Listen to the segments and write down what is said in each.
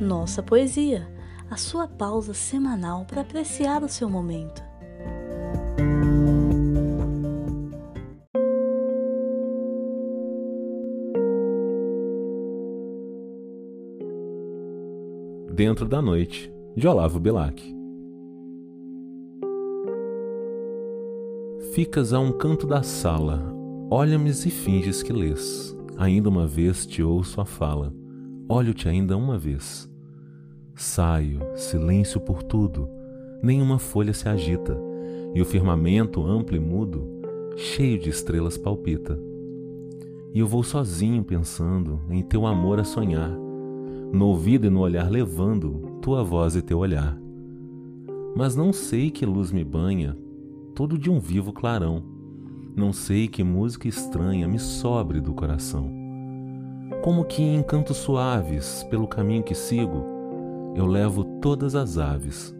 Nossa Poesia, a sua pausa semanal para apreciar o seu momento. Dentro da Noite, de Olavo Bilac. Ficas a um canto da sala, olha-me e finges que lês. Ainda uma vez te ouço a fala, olho-te ainda uma vez. Saio, silêncio por tudo, nenhuma folha se agita, e o firmamento amplo e mudo, cheio de estrelas palpita. E eu vou sozinho pensando em teu amor a sonhar no ouvido e no olhar levando tua voz e teu olhar. Mas não sei que luz me banha, todo de um vivo clarão. Não sei que música estranha me sobre do coração. Como que em cantos suaves, pelo caminho que sigo, eu levo todas as aves,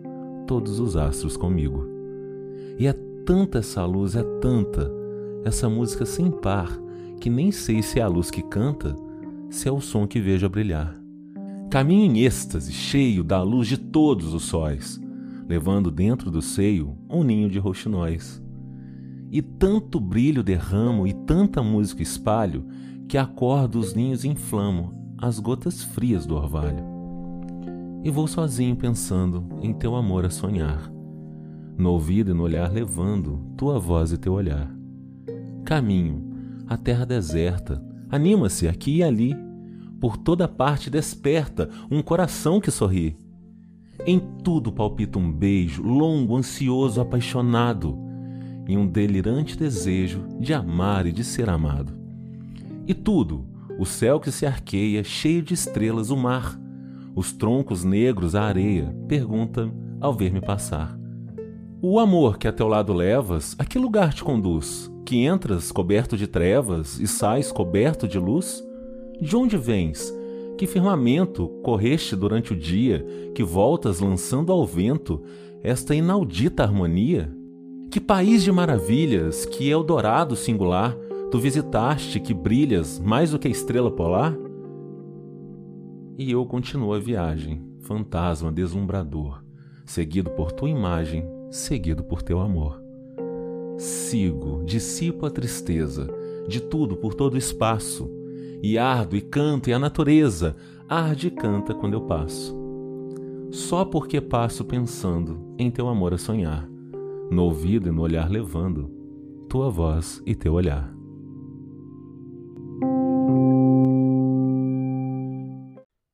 todos os astros comigo. E é tanta essa luz, é tanta, essa música sem par, que nem sei se é a luz que canta, se é o som que vejo a brilhar. Caminho em êxtase, cheio da luz de todos os sóis, levando dentro do seio um ninho de roxinóis. E tanto brilho derramo e tanta música espalho, que acordo os ninhos inflamo as gotas frias do orvalho. E vou sozinho pensando em teu amor a sonhar, no ouvido e no olhar levando tua voz e teu olhar. Caminho, a terra deserta, anima-se aqui e ali, por toda parte desperta um coração que sorri. Em tudo palpita um beijo, longo, ansioso, apaixonado, e um delirante desejo de amar e de ser amado. E tudo, o céu que se arqueia, cheio de estrelas, o mar, os troncos negros, a areia, pergunta ao ver-me passar. O amor que a teu lado levas, a que lugar te conduz? Que entras coberto de trevas e sais coberto de luz? De onde vens? Que firmamento correste durante o dia, que voltas lançando ao vento esta inaudita harmonia? Que país de maravilhas, que Eldorado singular, tu visitaste que brilhas mais do que a estrela polar? E eu continuo a viagem, fantasma deslumbrador, seguido por tua imagem, seguido por teu amor. Sigo, dissipo a tristeza, de tudo por todo o espaço, e ardo e canto, e a natureza arde e canta quando eu passo. Só porque passo pensando em teu amor a sonhar, no ouvido e no olhar levando tua voz e teu olhar.